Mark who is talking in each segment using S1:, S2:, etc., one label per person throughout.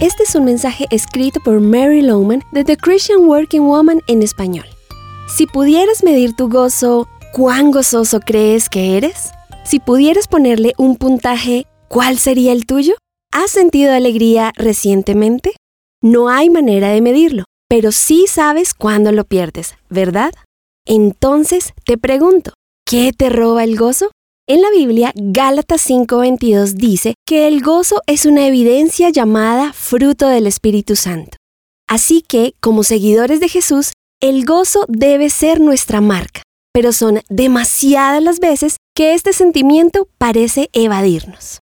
S1: Este es un mensaje escrito por Mary Lowman de The Christian Working Woman en español. Si pudieras medir tu gozo, ¿cuán gozoso crees que eres? Si pudieras ponerle un puntaje, ¿cuál sería el tuyo? ¿Has sentido alegría recientemente? No hay manera de medirlo, pero sí sabes cuándo lo pierdes, ¿verdad? Entonces te pregunto, ¿qué te roba el gozo? En la Biblia, Gálatas 5:22 dice que el gozo es una evidencia llamada fruto del Espíritu Santo. Así que, como seguidores de Jesús, el gozo debe ser nuestra marca, pero son demasiadas las veces que este sentimiento parece evadirnos.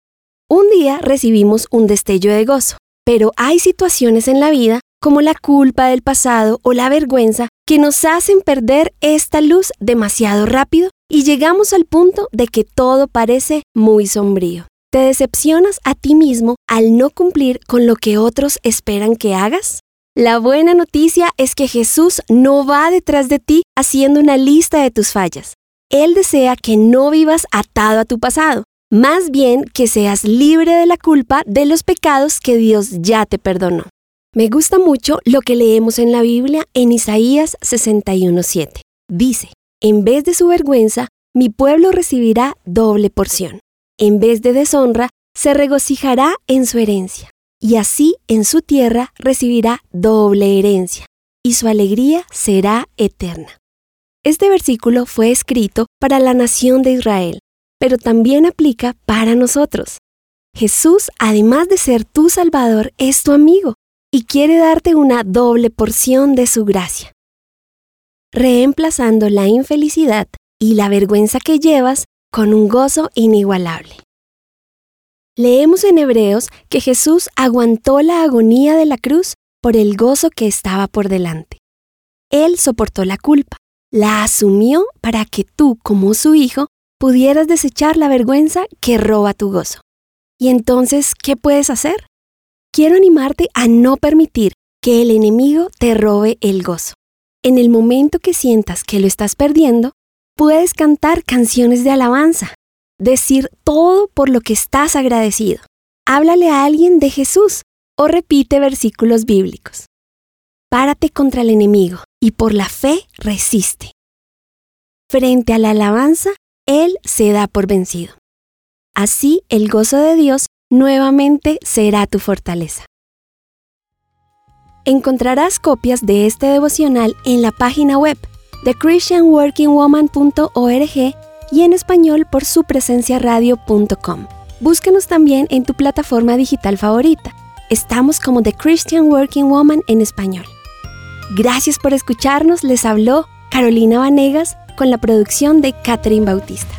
S1: Un día recibimos un destello de gozo, pero hay situaciones en la vida, como la culpa del pasado o la vergüenza, que nos hacen perder esta luz demasiado rápido y llegamos al punto de que todo parece muy sombrío. ¿Te decepcionas a ti mismo al no cumplir con lo que otros esperan que hagas? La buena noticia es que Jesús no va detrás de ti haciendo una lista de tus fallas. Él desea que no vivas atado a tu pasado, más bien que seas libre de la culpa de los pecados que Dios ya te perdonó. Me gusta mucho lo que leemos en la Biblia en Isaías 61.7. Dice, en vez de su vergüenza, mi pueblo recibirá doble porción. En vez de deshonra, se regocijará en su herencia. Y así en su tierra recibirá doble herencia, y su alegría será eterna. Este versículo fue escrito para la nación de Israel, pero también aplica para nosotros. Jesús, además de ser tu Salvador, es tu amigo y quiere darte una doble porción de su gracia reemplazando la infelicidad y la vergüenza que llevas con un gozo inigualable. Leemos en Hebreos que Jesús aguantó la agonía de la cruz por el gozo que estaba por delante. Él soportó la culpa, la asumió para que tú, como su hijo, pudieras desechar la vergüenza que roba tu gozo. ¿Y entonces qué puedes hacer? Quiero animarte a no permitir que el enemigo te robe el gozo. En el momento que sientas que lo estás perdiendo, puedes cantar canciones de alabanza, decir todo por lo que estás agradecido. Háblale a alguien de Jesús o repite versículos bíblicos. Párate contra el enemigo y por la fe resiste. Frente a la alabanza, Él se da por vencido. Así el gozo de Dios nuevamente será tu fortaleza. Encontrarás copias de este devocional en la página web de christianworkingwoman.org y en español por su presencia radio.com. Búscanos también en tu plataforma digital favorita. Estamos como The Christian Working Woman en español. Gracias por escucharnos, les habló Carolina Vanegas con la producción de Catherine Bautista.